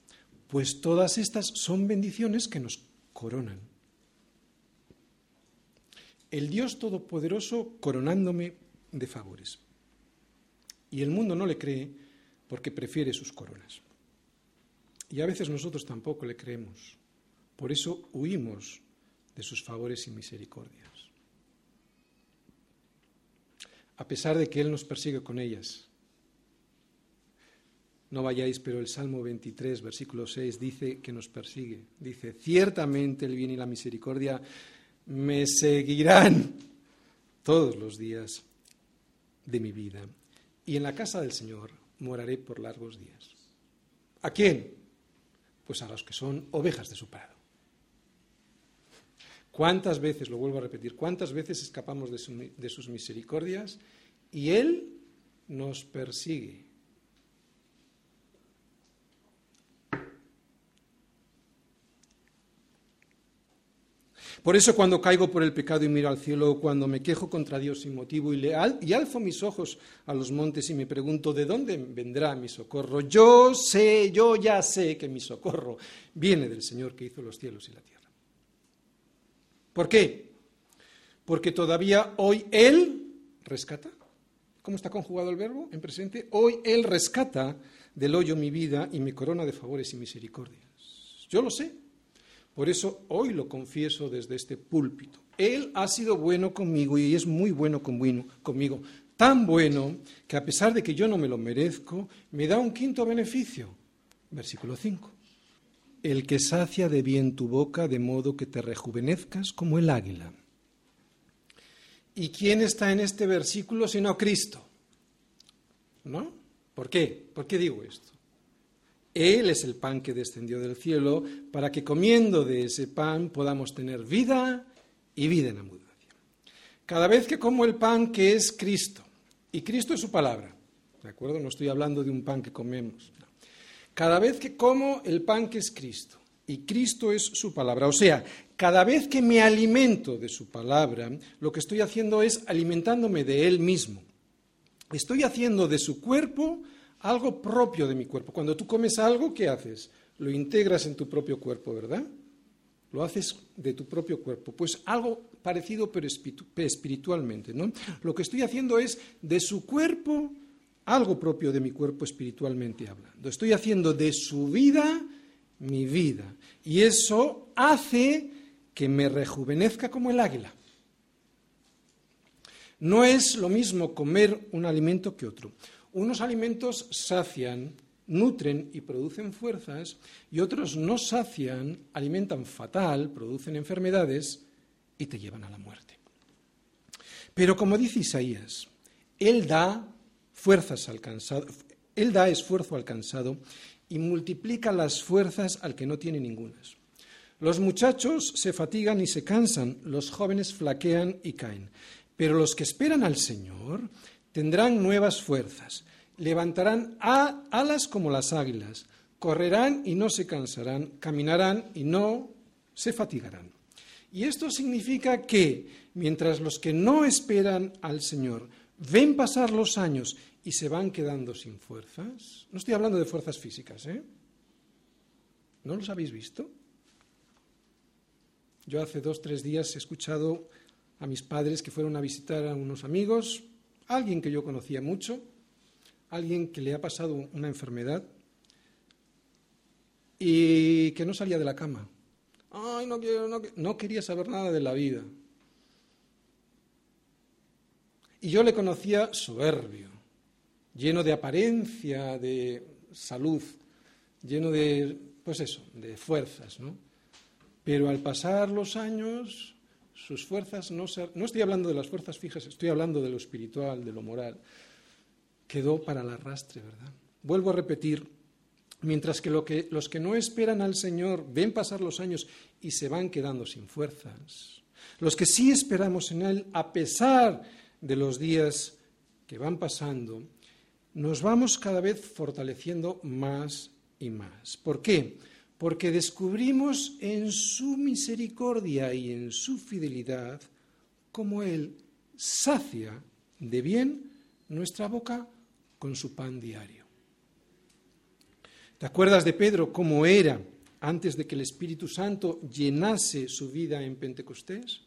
Pues todas estas son bendiciones que nos coronan. El Dios Todopoderoso coronándome de favores. Y el mundo no le cree porque prefiere sus coronas. Y a veces nosotros tampoco le creemos. Por eso huimos de sus favores y misericordias. A pesar de que Él nos persigue con ellas. No vayáis, pero el Salmo 23, versículo 6, dice que nos persigue. Dice, ciertamente el bien y la misericordia me seguirán todos los días de mi vida. Y en la casa del Señor moraré por largos días. ¿A quién? Pues a los que son ovejas de su prado. ¿Cuántas veces, lo vuelvo a repetir, cuántas veces escapamos de, sus misericordias y Él nos persigue? Por eso cuando caigo por el pecado y miro al cielo, cuando me quejo contra Dios sin motivo y, y alzo mis ojos a los montes y me pregunto, ¿de dónde vendrá mi socorro? Yo sé, yo ya sé que mi socorro viene del Señor que hizo los cielos y la tierra. ¿Por qué? Porque todavía hoy Él rescata. ¿Cómo está conjugado el verbo en presente? Hoy Él rescata del hoyo mi vida y me corona de favores y misericordias. Yo lo sé, por eso hoy lo confieso desde este púlpito. Él ha sido bueno conmigo y es muy bueno conmigo. Tan bueno que a pesar de que yo no me lo merezco, me da un quinto beneficio. Versículo 5. El que sacia de bien tu boca de modo que te rejuvenezcas como el águila. ¿Y quién está en este versículo sino Cristo? ¿No? ¿Por qué? ¿Por qué digo esto? Él es el pan que descendió del cielo para que comiendo de ese pan podamos tener vida y vida en abundancia. Cada vez que como el pan que es Cristo, y Cristo es su palabra, ¿de acuerdo? No estoy hablando de un pan que comemos. Cada vez que como el pan que es Cristo, y Cristo es su palabra, o sea, cada vez que me alimento de su palabra, lo que estoy haciendo es alimentándome de Él mismo. Estoy haciendo de su cuerpo algo propio de mi cuerpo. Cuando tú comes algo, ¿qué haces? Lo integras en tu propio cuerpo, ¿verdad? Lo haces de tu propio cuerpo. Pues algo parecido pero espiritualmente, ¿no? Lo que estoy haciendo es de su cuerpo algo propio de mi cuerpo espiritualmente hablando. Estoy haciendo de su vida mi vida. Y eso hace que me rejuvenezca como el águila. No es lo mismo comer un alimento que otro. Unos alimentos sacian, nutren y producen fuerzas, y otros no sacian, alimentan fatal, producen enfermedades y te llevan a la muerte. Pero como dice Isaías, Él da fuerzas al cansado, Él da esfuerzo al cansado y multiplica las fuerzas al que no tiene ningunas. Los muchachos se fatigan y se cansan, los jóvenes flaquean y caen, pero los que esperan al Señor tendrán nuevas fuerzas, levantarán alas como las águilas, correrán y no se cansarán, caminarán y no se fatigarán. Y esto significa que mientras los que no esperan al Señor ven pasar los años y se van quedando sin fuerzas, no estoy hablando de fuerzas físicas, ¿eh? ¿No los habéis visto? Yo hace dos, tres días he escuchado a mis padres que fueron a visitar a unos amigos alguien que yo conocía mucho, alguien que le ha pasado una enfermedad y que no salía de la cama. Ay, no, no, no quería saber nada de la vida. Y yo le conocía soberbio, lleno de apariencia, de salud, lleno de, pues eso, de fuerzas, ¿no? Pero al pasar los años, sus fuerzas no no estoy hablando de las fuerzas fijas, estoy hablando de lo espiritual, de lo moral, quedó para el arrastre, ¿verdad? Vuelvo a repetir, mientras que, que los que no esperan al Señor ven pasar los años y se van quedando sin fuerzas, los que sí esperamos en Él, a pesar de los días que van pasando, nos vamos cada vez fortaleciendo más y más. ¿Por qué? porque descubrimos en su misericordia y en su fidelidad cómo Él sacia de bien nuestra boca con su pan diario. ¿Te acuerdas de Pedro cómo era antes de que el Espíritu Santo llenase su vida en Pentecostés?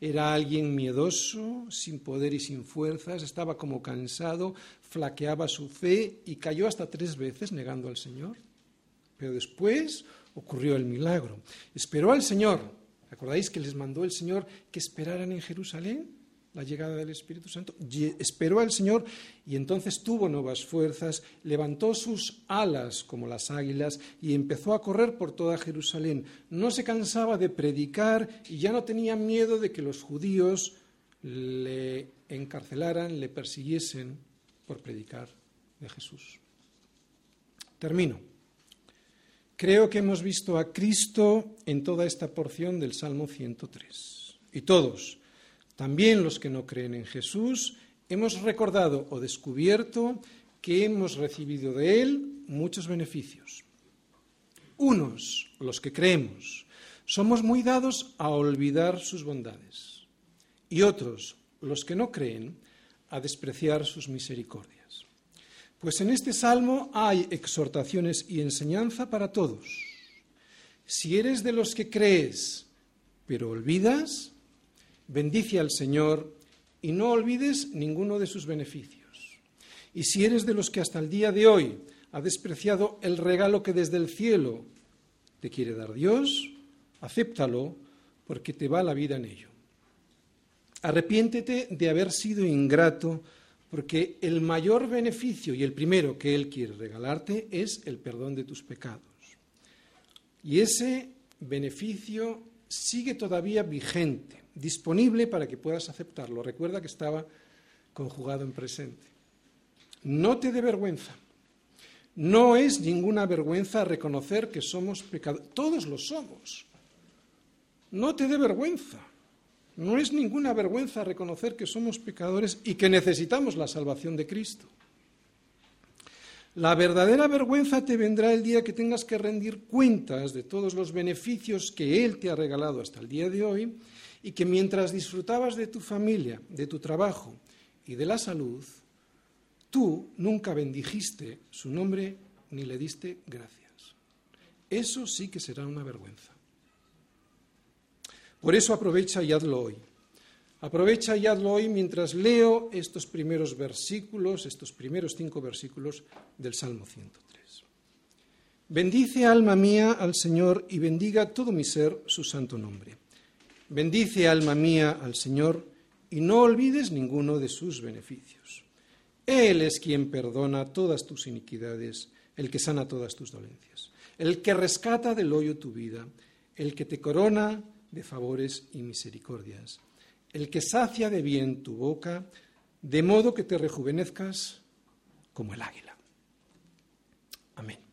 Era alguien miedoso, sin poder y sin fuerzas, estaba como cansado, flaqueaba su fe y cayó hasta tres veces negando al Señor. Pero después ocurrió el milagro. Esperó al Señor. ¿Recordáis que les mandó el Señor que esperaran en Jerusalén la llegada del Espíritu Santo? Esperó al Señor y entonces tuvo nuevas fuerzas, levantó sus alas como las águilas y empezó a correr por toda Jerusalén. No se cansaba de predicar y ya no tenía miedo de que los judíos le encarcelaran, le persiguiesen por predicar de Jesús. Termino. Creo que hemos visto a Cristo en toda esta porción del Salmo 103. Y todos, también los que no creen en Jesús, hemos recordado o descubierto que hemos recibido de Él muchos beneficios. Unos, los que creemos, somos muy dados a olvidar sus bondades y otros, los que no creen, a despreciar sus misericordias. Pues en este salmo hay exhortaciones y enseñanza para todos. Si eres de los que crees, pero olvidas, bendice al Señor y no olvides ninguno de sus beneficios. Y si eres de los que hasta el día de hoy ha despreciado el regalo que desde el cielo te quiere dar Dios, acéptalo porque te va la vida en ello. Arrepiéntete de haber sido ingrato porque el mayor beneficio y el primero que Él quiere regalarte es el perdón de tus pecados. Y ese beneficio sigue todavía vigente, disponible para que puedas aceptarlo. Recuerda que estaba conjugado en presente. No te dé vergüenza. No es ninguna vergüenza reconocer que somos pecadores. Todos lo somos. No te dé vergüenza. No es ninguna vergüenza reconocer que somos pecadores y que necesitamos la salvación de Cristo. La verdadera vergüenza te vendrá el día que tengas que rendir cuentas de todos los beneficios que Él te ha regalado hasta el día de hoy y que mientras disfrutabas de tu familia, de tu trabajo y de la salud, tú nunca bendijiste su nombre ni le diste gracias. Eso sí que será una vergüenza. Por eso aprovecha y hazlo hoy. Aprovecha y hazlo hoy mientras leo estos primeros versículos, estos primeros cinco versículos del Salmo 103. Bendice alma mía al Señor y bendiga todo mi ser su santo nombre. Bendice alma mía al Señor y no olvides ninguno de sus beneficios. Él es quien perdona todas tus iniquidades, el que sana todas tus dolencias, el que rescata del hoyo tu vida, el que te corona de favores y misericordias, el que sacia de bien tu boca, de modo que te rejuvenezcas como el águila. Amén.